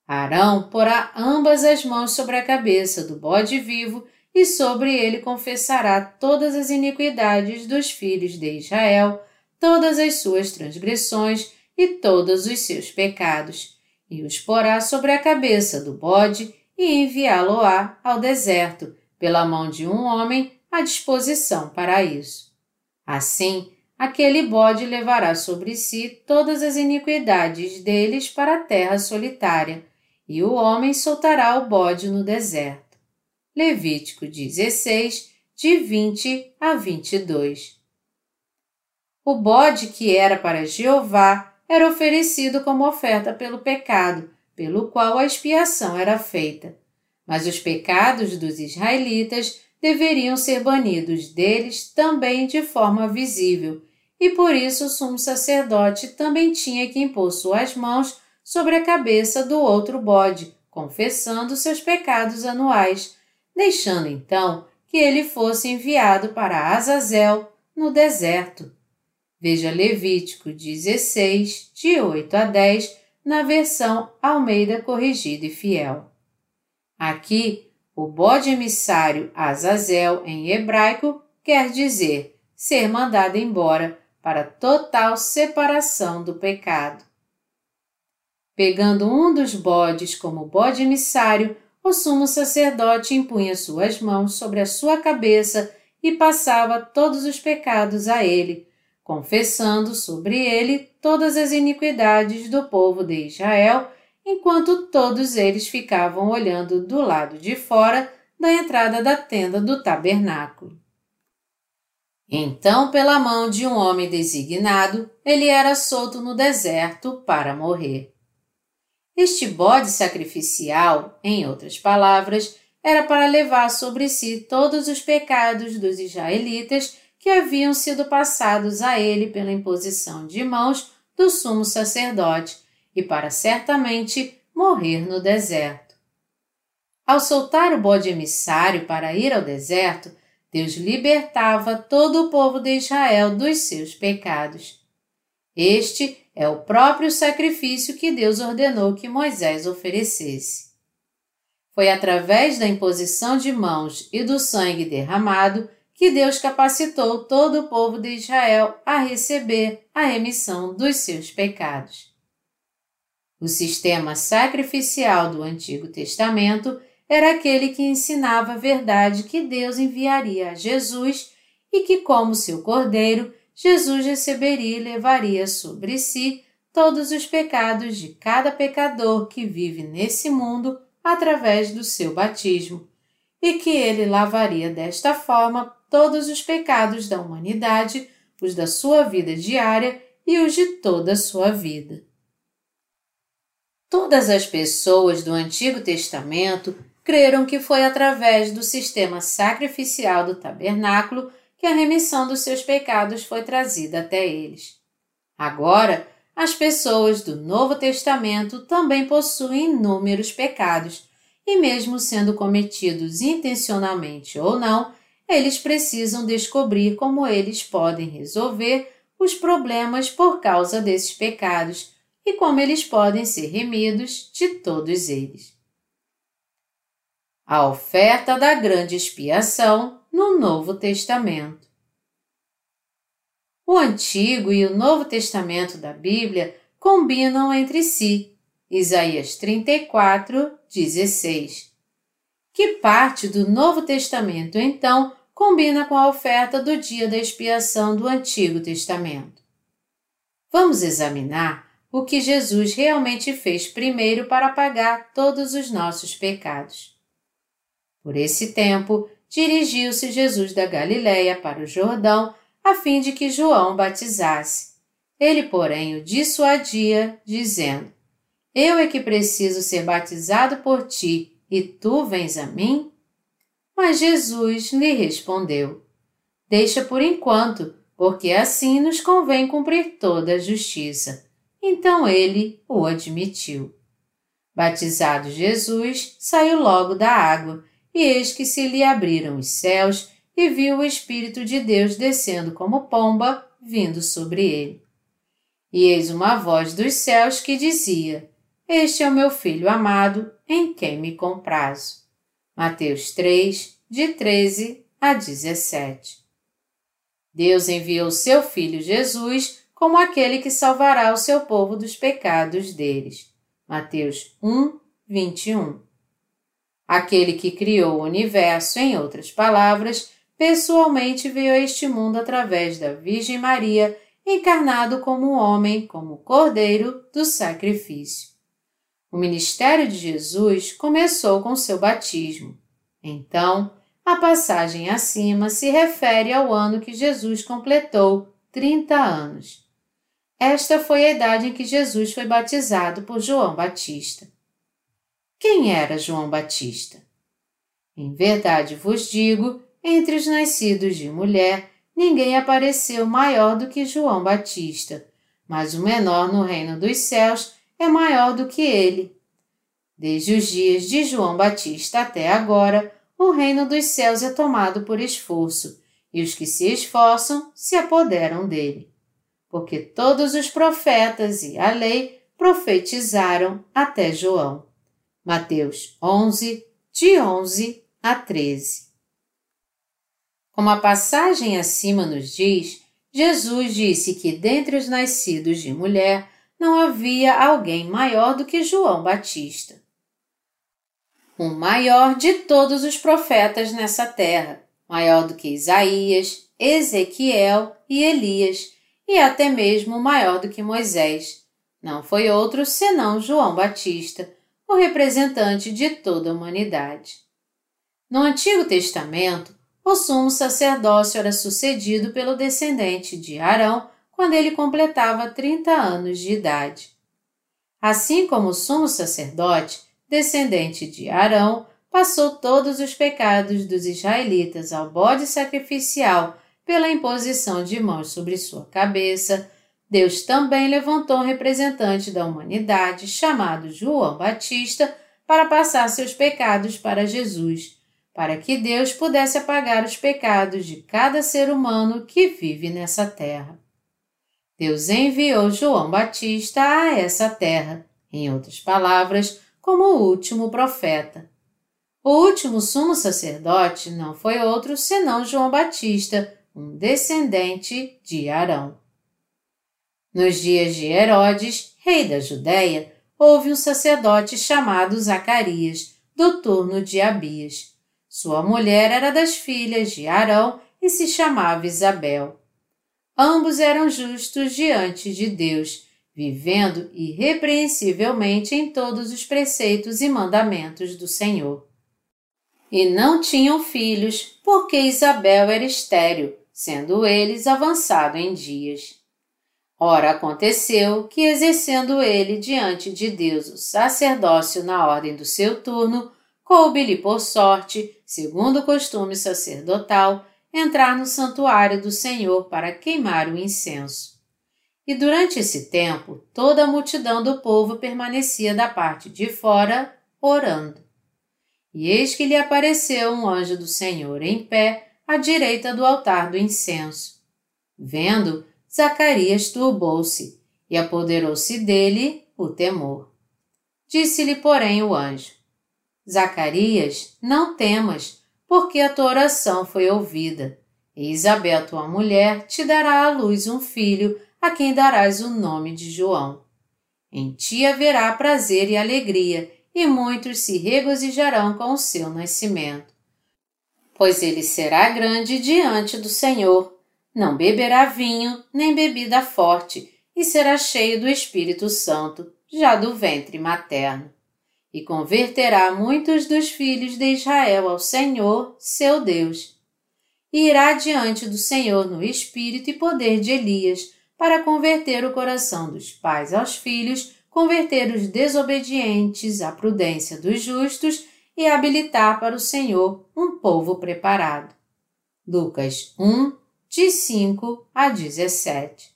Arão porá ambas as mãos sobre a cabeça do bode vivo e sobre ele confessará todas as iniquidades dos filhos de Israel, todas as suas transgressões e todos os seus pecados, e os porá sobre a cabeça do bode e enviá-lo-á ao deserto, pela mão de um homem à disposição para isso. Assim, aquele bode levará sobre si todas as iniquidades deles para a terra solitária, e o homem soltará o bode no deserto. Levítico 16, de 20 a 22. O bode que era para Jeová era oferecido como oferta pelo pecado, pelo qual a expiação era feita. Mas os pecados dos israelitas deveriam ser banidos deles também de forma visível, e por isso o sumo sacerdote também tinha que impor suas mãos sobre a cabeça do outro bode, confessando seus pecados anuais, deixando então que ele fosse enviado para Azazel, no deserto. Veja Levítico 16, de 8 a 10, na versão Almeida Corrigida e Fiel. Aqui, O bode emissário Azazel, em hebraico, quer dizer ser mandado embora para total separação do pecado. Pegando um dos bodes como bode emissário, o sumo sacerdote impunha suas mãos sobre a sua cabeça e passava todos os pecados a ele, confessando sobre ele todas as iniquidades do povo de Israel, enquanto todos eles ficavam olhando do lado de fora da entrada da tenda do tabernáculo. Então, pela mão de um homem designado, ele era solto no deserto para morrer. Este bode sacrificial, em outras palavras, era para levar sobre si todos os pecados dos israelitas que haviam sido passados a ele pela imposição de mãos do sumo sacerdote e para certamente morrer no deserto. Ao soltar o bode emissário para ir ao deserto, Deus libertava todo o povo de Israel dos seus pecados. Este é o próprio sacrifício que Deus ordenou que Moisés oferecesse. Foi através da imposição de mãos e do sangue derramado que Deus capacitou todo o povo de Israel a receber a remissão dos seus pecados. O sistema sacrificial do Antigo Testamento era aquele que ensinava a verdade que Deus enviaria a Jesus e que, como seu cordeiro, Jesus receberia e levaria sobre si todos os pecados de cada pecador que vive nesse mundo através do seu batismo, e que ele lavaria desta forma todos os pecados da humanidade, os da sua vida diária e os de toda a sua vida. Todas as pessoas do Antigo Testamento creram que foi através do sistema sacrificial do tabernáculo que a remissão dos seus pecados foi trazida até eles. Agora, as pessoas do Novo Testamento também possuem inúmeros pecados, e mesmo sendo cometidos intencionalmente ou não, eles precisam descobrir como eles podem resolver os problemas por causa desses pecados e como eles podem ser remidos de todos eles. A oferta da grande expiação no Novo Testamento. O Antigo e o Novo Testamento da Bíblia combinam entre si. Isaías 34, 16 que parte do Novo Testamento, então, combina com a oferta do dia da expiação do Antigo Testamento. Vamos examinar o que Jesus realmente fez primeiro para pagar todos os nossos pecados. Por esse tempo, dirigiu-se Jesus da Galiléia para o Jordão a fim de que João batizasse. Ele, porém, o dissuadia, dizendo: Eu é que preciso ser batizado por ti e tu vens a mim? Mas Jesus lhe respondeu: Deixa por enquanto, porque assim nos convém cumprir toda a justiça. Então ele o admitiu. Batizado Jesus, saiu logo da água, e eis que se lhe abriram os céus, e viu o Espírito de Deus descendo como pomba, vindo sobre ele. E eis uma voz dos céus que dizia: Este é o meu filho amado, em quem me comprazo. Mateus 3, de 13 a 17. Deus enviou seu Filho Jesus como aquele que salvará o seu povo dos pecados deles. Mateus 1, 21. Aquele que criou o universo, em outras palavras, pessoalmente veio a este mundo através da Virgem Maria, encarnado como homem, como cordeiro do sacrifício. O ministério de Jesus começou com seu batismo. Então, a passagem acima se refere ao ano que Jesus completou 30 anos. Esta foi a idade em que Jesus foi batizado por João Batista. Quem era João Batista? Em verdade vos digo, entre os nascidos de mulher, ninguém apareceu maior do que João Batista, mas o menor no reino dos céus é maior do que ele. Desde os dias de João Batista até agora, o reino dos céus é tomado por esforço, e os que se esforçam se apoderam dele. Porque todos os profetas e a lei profetizaram até João. Mateus 11, de 11 a 13. Como a passagem acima nos diz, Jesus disse que dentre os nascidos de mulher não havia alguém maior do que João Batista. O maior de todos os profetas nessa terra, maior do que Isaías, Ezequiel e Elias, e até mesmo maior do que Moisés. Não foi outro senão João Batista, o representante de toda a humanidade. No Antigo Testamento, o sumo sacerdócio era sucedido pelo descendente de Arão quando ele completava 30 anos de idade. Assim como o sumo sacerdote, descendente de Arão, passou todos os pecados dos israelitas ao bode sacrificial pela imposição de mãos sobre sua cabeça, Deus também levantou um representante da humanidade chamado João Batista para passar seus pecados para Jesus, para que Deus pudesse apagar os pecados de cada ser humano que vive nessa terra. Deus enviou João Batista a essa terra, em outras palavras, como o último profeta. O último sumo sacerdote não foi outro senão João Batista, um descendente de Arão. Nos dias de Herodes, rei da Judéia, houve um sacerdote chamado Zacarias, do turno de Abias. Sua mulher era das filhas de Arão e se chamava Isabel. Ambos eram justos diante de Deus, vivendo irrepreensivelmente em todos os preceitos e mandamentos do Senhor. E não tinham filhos, porque Isabel era estéril, sendo eles avançado em dias. Ora, aconteceu que, exercendo ele diante de Deus o sacerdócio na ordem do seu turno, coube-lhe por sorte, segundo o costume sacerdotal, entrar no santuário do Senhor para queimar o incenso. E durante esse tempo, toda a multidão do povo permanecia da parte de fora, orando. E eis que lhe apareceu um anjo do Senhor em pé, à direita do altar do incenso. Vendo, Zacarias turbou-se e apoderou-se dele o temor. Disse-lhe, porém, o anjo: Zacarias, não temas, porque a tua oração foi ouvida. E Isabel, tua mulher, te dará à luz um filho, a quem darás o nome de João. Em ti haverá prazer e alegria, e muitos se regozijarão com o seu nascimento pois ele será grande diante do Senhor. Não beberá vinho, nem bebida forte, e será cheio do Espírito Santo, já do ventre materno. E converterá muitos dos filhos de Israel ao Senhor, seu Deus. E irá diante do Senhor no espírito e poder de Elias, para converter o coração dos pais aos filhos, converter os desobedientes à prudência dos justos e habilitar para o Senhor um povo preparado. Lucas 1, de 5 a 17.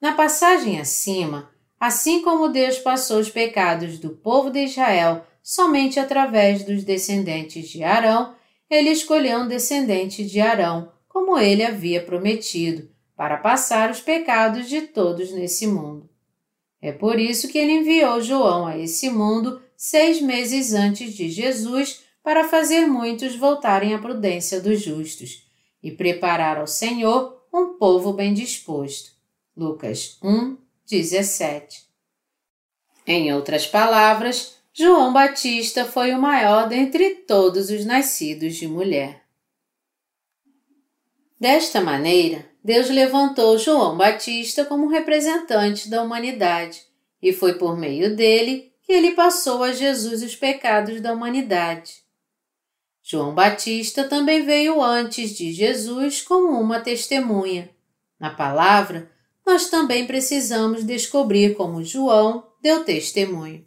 Na passagem acima, assim como Deus passou os pecados do povo de Israel somente através dos descendentes de Arão, ele escolheu um descendente de Arão, como ele havia prometido, para passar os pecados de todos nesse mundo. É por isso que ele enviou João a esse mundo seis meses antes de Jesus para fazer muitos voltarem à prudência dos justos e preparar ao Senhor um povo bem disposto. Lucas 1, 17. Em outras palavras, João Batista foi o maior dentre todos os nascidos de mulher. Desta maneira, Deus levantou João Batista como representante da humanidade, e foi por meio dele que ele passou a Jesus os pecados da humanidade. João Batista também veio antes de Jesus como uma testemunha. Na palavra, nós também precisamos descobrir como João deu testemunho.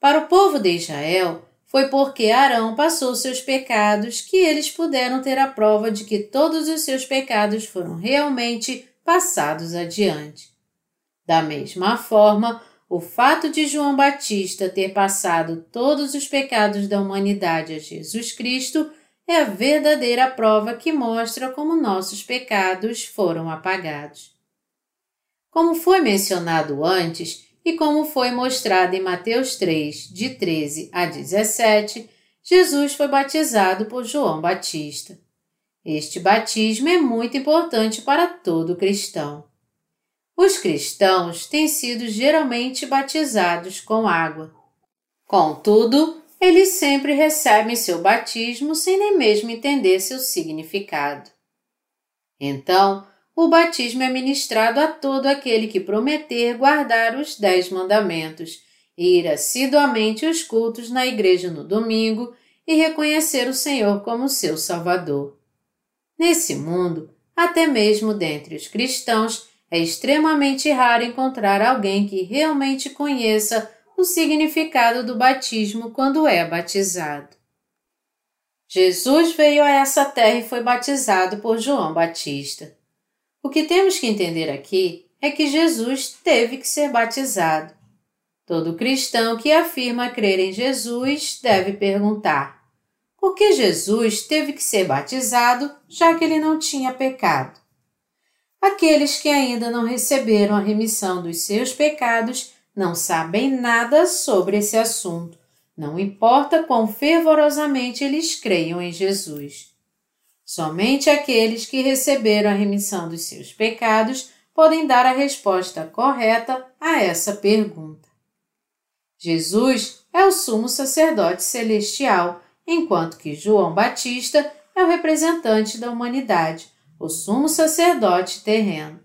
Para o povo de Israel, foi porque Arão passou seus pecados que eles puderam ter a prova de que todos os seus pecados foram realmente passados adiante. Da mesma forma, o fato de João Batista ter passado todos os pecados da humanidade a Jesus Cristo é a verdadeira prova que mostra como nossos pecados foram apagados. Como foi mencionado antes e como foi mostrado em Mateus 3, de 13 a 17, Jesus foi batizado por João Batista. Este batismo é muito importante para todo cristão. Os cristãos têm sido geralmente batizados com água. Contudo, eles sempre recebem seu batismo sem nem mesmo entender seu significado. Então, o batismo é ministrado a todo aquele que prometer guardar os dez mandamentos, ir assiduamente aos cultos na igreja no domingo e reconhecer o Senhor como seu Salvador. Nesse mundo, até mesmo dentre os cristãos, é extremamente raro encontrar alguém que realmente conheça o significado do batismo quando é batizado. Jesus veio a essa terra e foi batizado por João Batista. O que temos que entender aqui é que Jesus teve que ser batizado. Todo cristão que afirma crer em Jesus deve perguntar: por que Jesus teve que ser batizado, já que ele não tinha pecado? Aqueles que ainda não receberam a remissão dos seus pecados não sabem nada sobre esse assunto, não importa quão fervorosamente eles creiam em Jesus. Somente aqueles que receberam a remissão dos seus pecados podem dar a resposta correta a essa pergunta. Jesus é o sumo sacerdote celestial, enquanto que João Batista é o representante da humanidade, o sumo sacerdote terreno.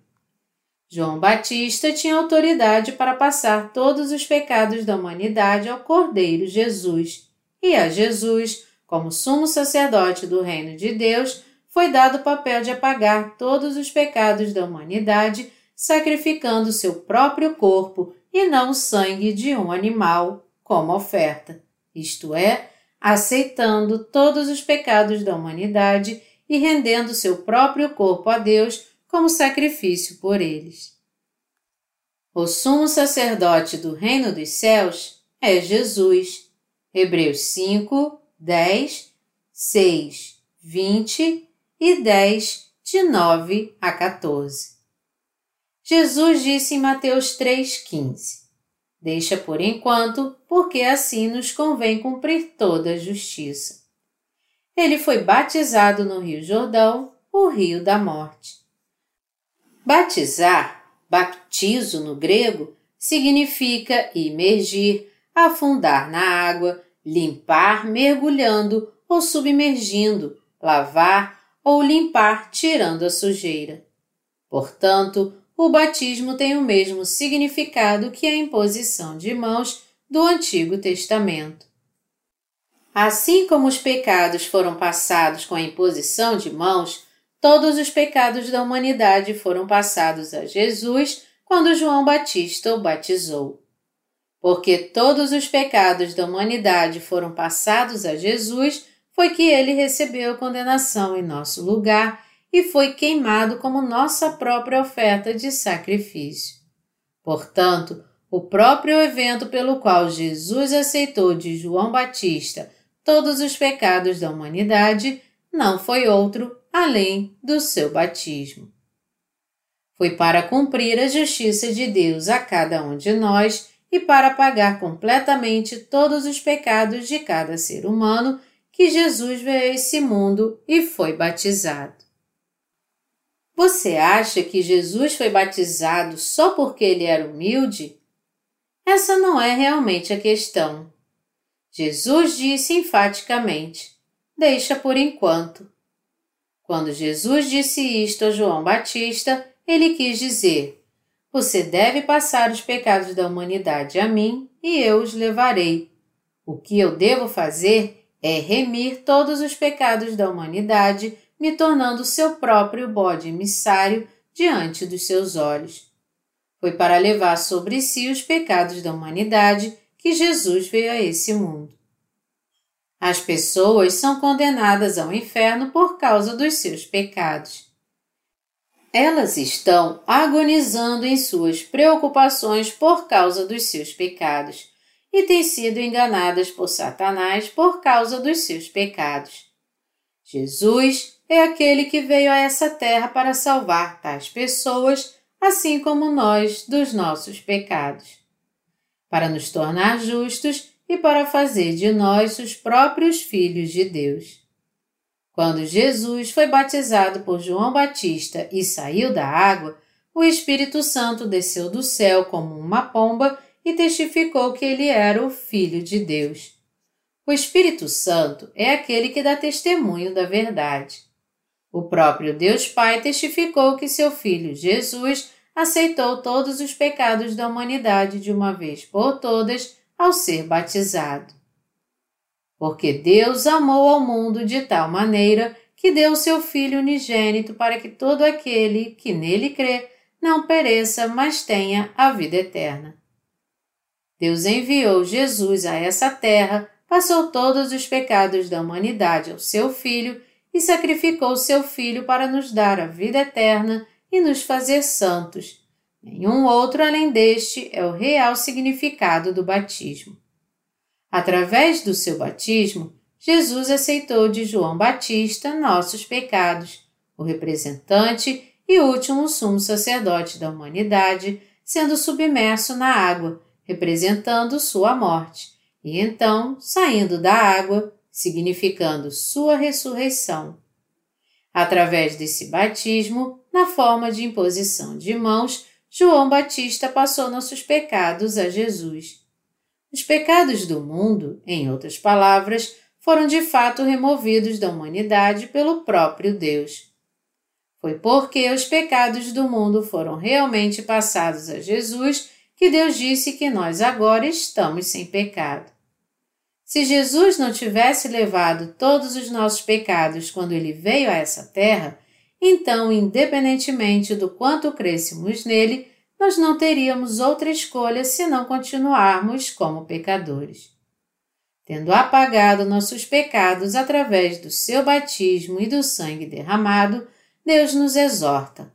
João Batista tinha autoridade para passar todos os pecados da humanidade ao Cordeiro Jesus, e a Jesus, como sumo sacerdote do reino de Deus, foi dado o papel de apagar todos os pecados da humanidade, sacrificando seu próprio corpo e não o sangue de um animal como oferta, isto é, aceitando todos os pecados da humanidade e rendendo seu próprio corpo a Deus como sacrifício por eles. O sumo sacerdote do reino dos céus é Jesus. Hebreus 5, 10, 6, 20 e 10, de 9 a 14. Jesus disse em Mateus 3,15: Deixa por enquanto, porque assim nos convém cumprir toda a justiça. Ele foi batizado no Rio Jordão, o rio da morte. Batizar, baptizo no grego, significa imergir, afundar na água, limpar mergulhando ou submergindo, lavar ou limpar tirando a sujeira. Portanto, o batismo tem o mesmo significado que a imposição de mãos do Antigo Testamento. Assim como os pecados foram passados com a imposição de mãos, todos os pecados da humanidade foram passados a Jesus quando João Batista o batizou. Porque todos os pecados da humanidade foram passados a Jesus, foi que ele recebeu a condenação em nosso lugar e foi queimado como nossa própria oferta de sacrifício. Portanto, o próprio evento pelo qual Jesus aceitou de João Batista todos os pecados da humanidade não foi outro além do seu batismo. Foi para cumprir a justiça de Deus a cada um de nós e para pagar completamente todos os pecados de cada ser humano que Jesus veio a esse mundo e foi batizado. Você acha que Jesus foi batizado só porque ele era humilde? Essa não é realmente a questão. Jesus disse enfaticamente: Deixa por enquanto. Quando Jesus disse isto a João Batista, ele quis dizer: Você deve passar os pecados da humanidade a mim e eu os levarei. O que eu devo fazer é remir todos os pecados da humanidade, me tornando seu próprio bode emissário diante dos seus olhos. Foi para levar sobre si os pecados da humanidade que Jesus veio a esse mundo. As pessoas são condenadas ao inferno por causa dos seus pecados. Elas estão agonizando em suas preocupações por causa dos seus pecados e têm sido enganadas por Satanás por causa dos seus pecados. Jesus é aquele que veio a essa terra para salvar tais pessoas, assim como nós, dos nossos pecados. Para nos tornar justos, e para fazer de nós os próprios filhos de Deus. Quando Jesus foi batizado por João Batista e saiu da água, o Espírito Santo desceu do céu como uma pomba e testificou que ele era o Filho de Deus. O Espírito Santo é aquele que dá testemunho da verdade. O próprio Deus Pai testificou que seu Filho Jesus aceitou todos os pecados da humanidade de uma vez por todas ao ser batizado porque Deus amou ao mundo de tal maneira que deu seu Filho unigênito para que todo aquele que nele crê não pereça, mas tenha a vida eterna. Deus enviou Jesus a essa terra, passou todos os pecados da humanidade ao seu Filho e sacrificou seu Filho para nos dar a vida eterna e nos fazer santos. Nenhum outro além deste é o real significado do batismo. Através do seu batismo, Jesus aceitou de João Batista nossos pecados, o representante e último sumo sacerdote da humanidade, sendo submerso na água, representando sua morte, e então saindo da água, significando sua ressurreição. Através desse batismo, na forma de imposição de mãos, João Batista passou nossos pecados a Jesus. Os pecados do mundo, em outras palavras, foram de fato removidos da humanidade pelo próprio Deus. Foi porque os pecados do mundo foram realmente passados a Jesus que Deus disse que nós agora estamos sem pecado. Se Jesus não tivesse levado todos os nossos pecados quando ele veio a essa terra, então, independentemente do quanto crescemos nele, nós não teríamos outra escolha senão continuarmos como pecadores. Tendo apagado nossos pecados através do seu batismo e do sangue derramado, Deus nos exorta.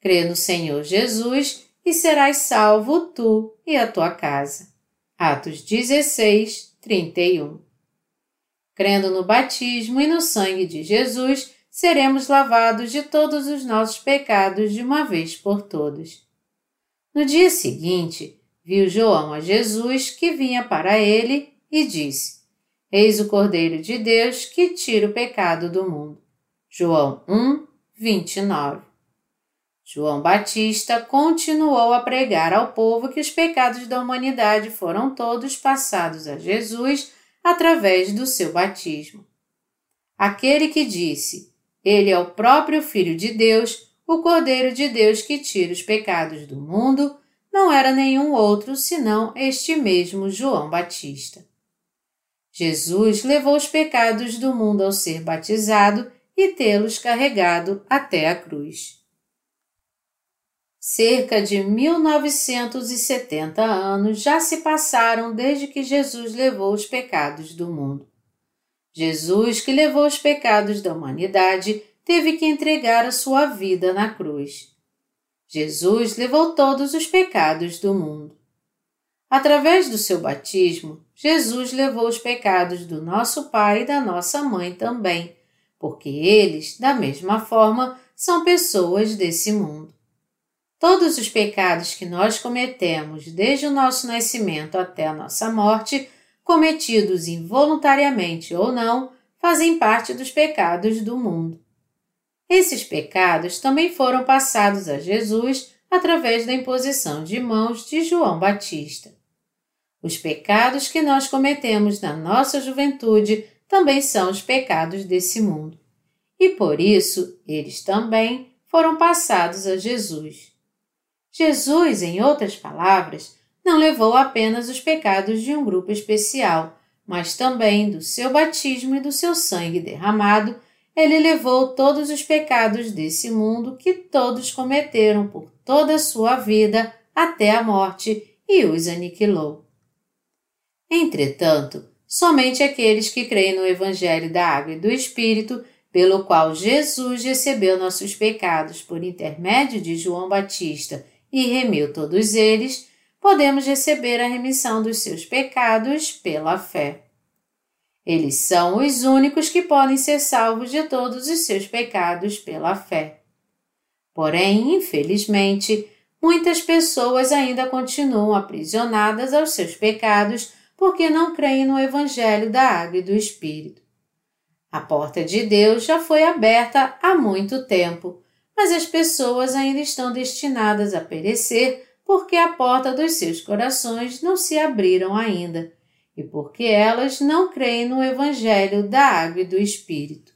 Crê no Senhor Jesus e serás salvo tu e a tua casa. Atos 16, 31. Crendo no batismo e no sangue de Jesus, seremos lavados de todos os nossos pecados de uma vez por todas. No dia seguinte, viu João a Jesus que vinha para ele e disse: Eis o Cordeiro de Deus que tira o pecado do mundo. João 1, 29. João Batista continuou a pregar ao povo que os pecados da humanidade foram todos passados a Jesus através do seu batismo. Aquele que disse: Ele é o próprio Filho de Deus o Cordeiro de Deus que tira os pecados do mundo, não era nenhum outro senão este mesmo João Batista. Jesus levou os pecados do mundo ao ser batizado e tê-los carregado até a cruz. Cerca de 1970 anos já se passaram desde que Jesus levou os pecados do mundo. Jesus, que levou os pecados da humanidade, teve que entregar a sua vida na cruz. Jesus levou todos os pecados do mundo. Através do seu batismo, Jesus levou os pecados do nosso pai e da nossa mãe também, porque eles, da mesma forma, são pessoas desse mundo. Todos os pecados que nós cometemos desde o nosso nascimento até a nossa morte, cometidos involuntariamente ou não, fazem parte dos pecados do mundo. Esses pecados também foram passados a Jesus através da imposição de mãos de João Batista. Os pecados que nós cometemos na nossa juventude também são os pecados desse mundo. E por isso, eles também foram passados a Jesus. Jesus, em outras palavras, não levou apenas os pecados de um grupo especial, mas também do seu batismo e do seu sangue derramado ele levou todos os pecados desse mundo que todos cometeram por toda a sua vida até a morte e os aniquilou. Entretanto, somente aqueles que creem no Evangelho da Água e do Espírito, pelo qual Jesus recebeu nossos pecados por intermédio de João Batista e remiu todos eles, podemos receber a remissão dos seus pecados pela fé. Eles são os únicos que podem ser salvos de todos os seus pecados pela fé. Porém, infelizmente, muitas pessoas ainda continuam aprisionadas aos seus pecados porque não creem no Evangelho da Água e do Espírito. A porta de Deus já foi aberta há muito tempo, mas as pessoas ainda estão destinadas a perecer porque a porta dos seus corações não se abriram ainda e porque elas não creem no Evangelho da Água e do Espírito.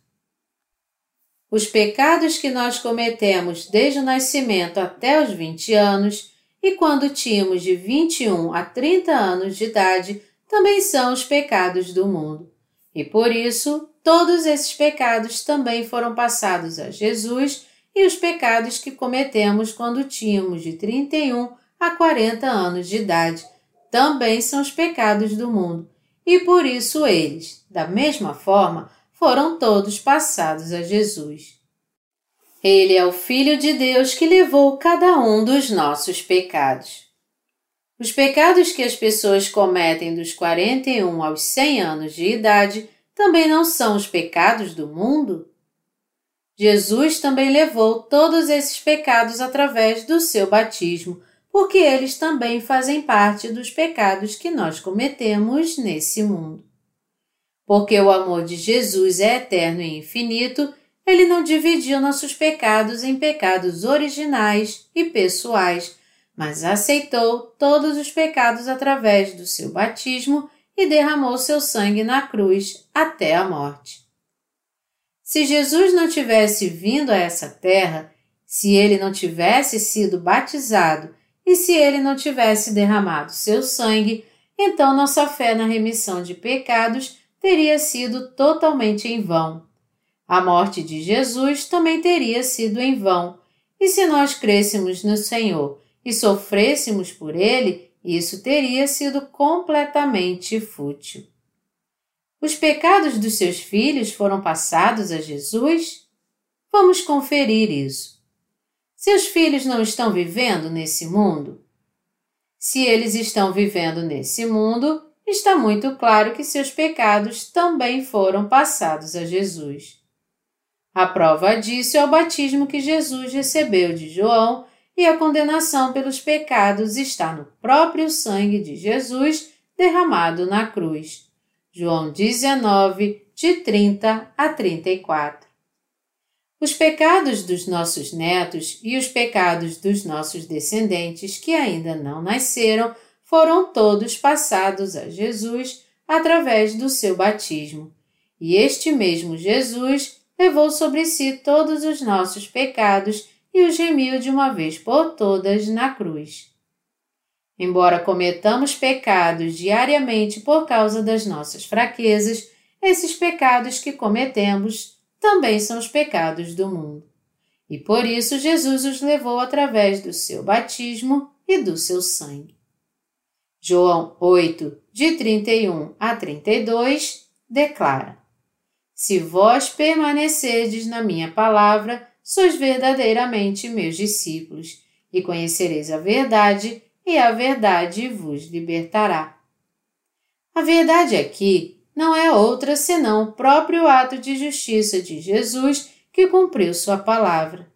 Os pecados que nós cometemos desde o nascimento até os 20 anos e quando tínhamos de 21 a 30 anos de idade também são os pecados do mundo. E por isso, todos esses pecados também foram passados a Jesus e os pecados que cometemos quando tínhamos de 31 a 40 anos de idade também são os pecados do mundo. E por isso eles, da mesma forma, foram todos passados a Jesus. Ele é o Filho de Deus que levou cada um dos nossos pecados. Os pecados que as pessoas cometem dos 41 aos 100 anos de idade também não são os pecados do mundo? Jesus também levou todos esses pecados através do seu batismo, porque eles também fazem parte dos pecados que nós cometemos nesse mundo. Porque o amor de Jesus é eterno e infinito, ele não dividiu nossos pecados em pecados originais e pessoais mas aceitou todos os pecados através do seu batismo e derramou seu sangue na cruz até a morte. Se Jesus não tivesse vindo a essa terra, se ele não tivesse sido batizado e se ele não tivesse derramado seu sangue, então nossa fé na remissão de pecados teria sido totalmente em vão. A morte de Jesus também teria sido em vão, e se nós crêssemos no Senhor e sofrêssemos por ele, isso teria sido completamente fútil. Os pecados dos seus filhos foram passados a Jesus? Vamos conferir isso. Seus filhos não estão vivendo nesse mundo? Se eles estão vivendo nesse mundo, está muito claro que seus pecados também foram passados a Jesus. A prova disso é o batismo que Jesus recebeu de João e a condenação pelos pecados está no próprio sangue de Jesus derramado na cruz. João 19, de 30 a 34. Os pecados dos nossos netos e os pecados dos nossos descendentes que ainda não nasceram foram todos passados a Jesus através do seu batismo. E este mesmo Jesus levou sobre si todos os nossos pecados e os remiu de uma vez por todas na cruz. Embora cometamos pecados diariamente por causa das nossas fraquezas, esses pecados que cometemos também são os pecados do mundo. E por isso Jesus os levou através do seu batismo e do seu sangue. João 8, de 31 a 32, declara: Se vós permanecerdes na minha palavra, sois verdadeiramente meus discípulos, e conhecereis a verdade, e a verdade vos libertará. A verdade aqui não é outra senão o próprio ato de justiça de Jesus que cumpriu sua palavra.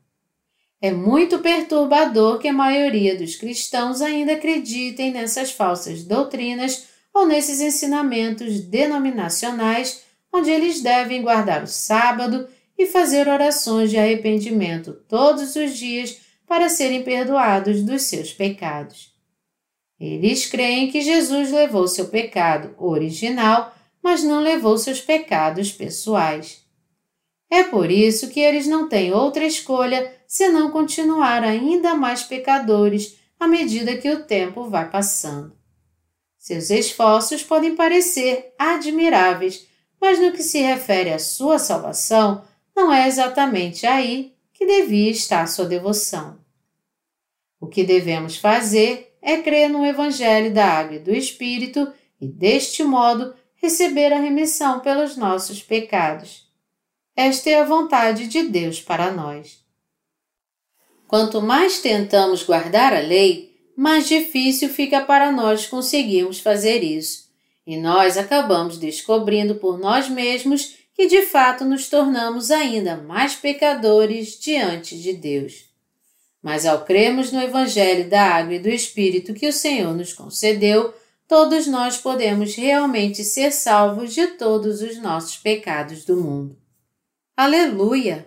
É muito perturbador que a maioria dos cristãos ainda acreditem nessas falsas doutrinas ou nesses ensinamentos denominacionais onde eles devem guardar o sábado e fazer orações de arrependimento todos os dias para serem perdoados dos seus pecados. Eles creem que Jesus levou seu pecado original, mas não levou seus pecados pessoais. É por isso que eles não têm outra escolha senão continuar ainda mais pecadores à medida que o tempo vai passando. Seus esforços podem parecer admiráveis, mas no que se refere à sua salvação, não é exatamente aí que devia estar sua devoção. O que devemos fazer é crer no Evangelho da Água e do Espírito e, deste modo, receber a remissão pelos nossos pecados. Esta é a vontade de Deus para nós. Quanto mais tentamos guardar a lei, mais difícil fica para nós conseguirmos fazer isso, e nós acabamos descobrindo por nós mesmos que de fato nos tornamos ainda mais pecadores diante de Deus. Mas ao cremos no Evangelho da Água e do Espírito que o Senhor nos concedeu, todos nós podemos realmente ser salvos de todos os nossos pecados do mundo. Aleluia!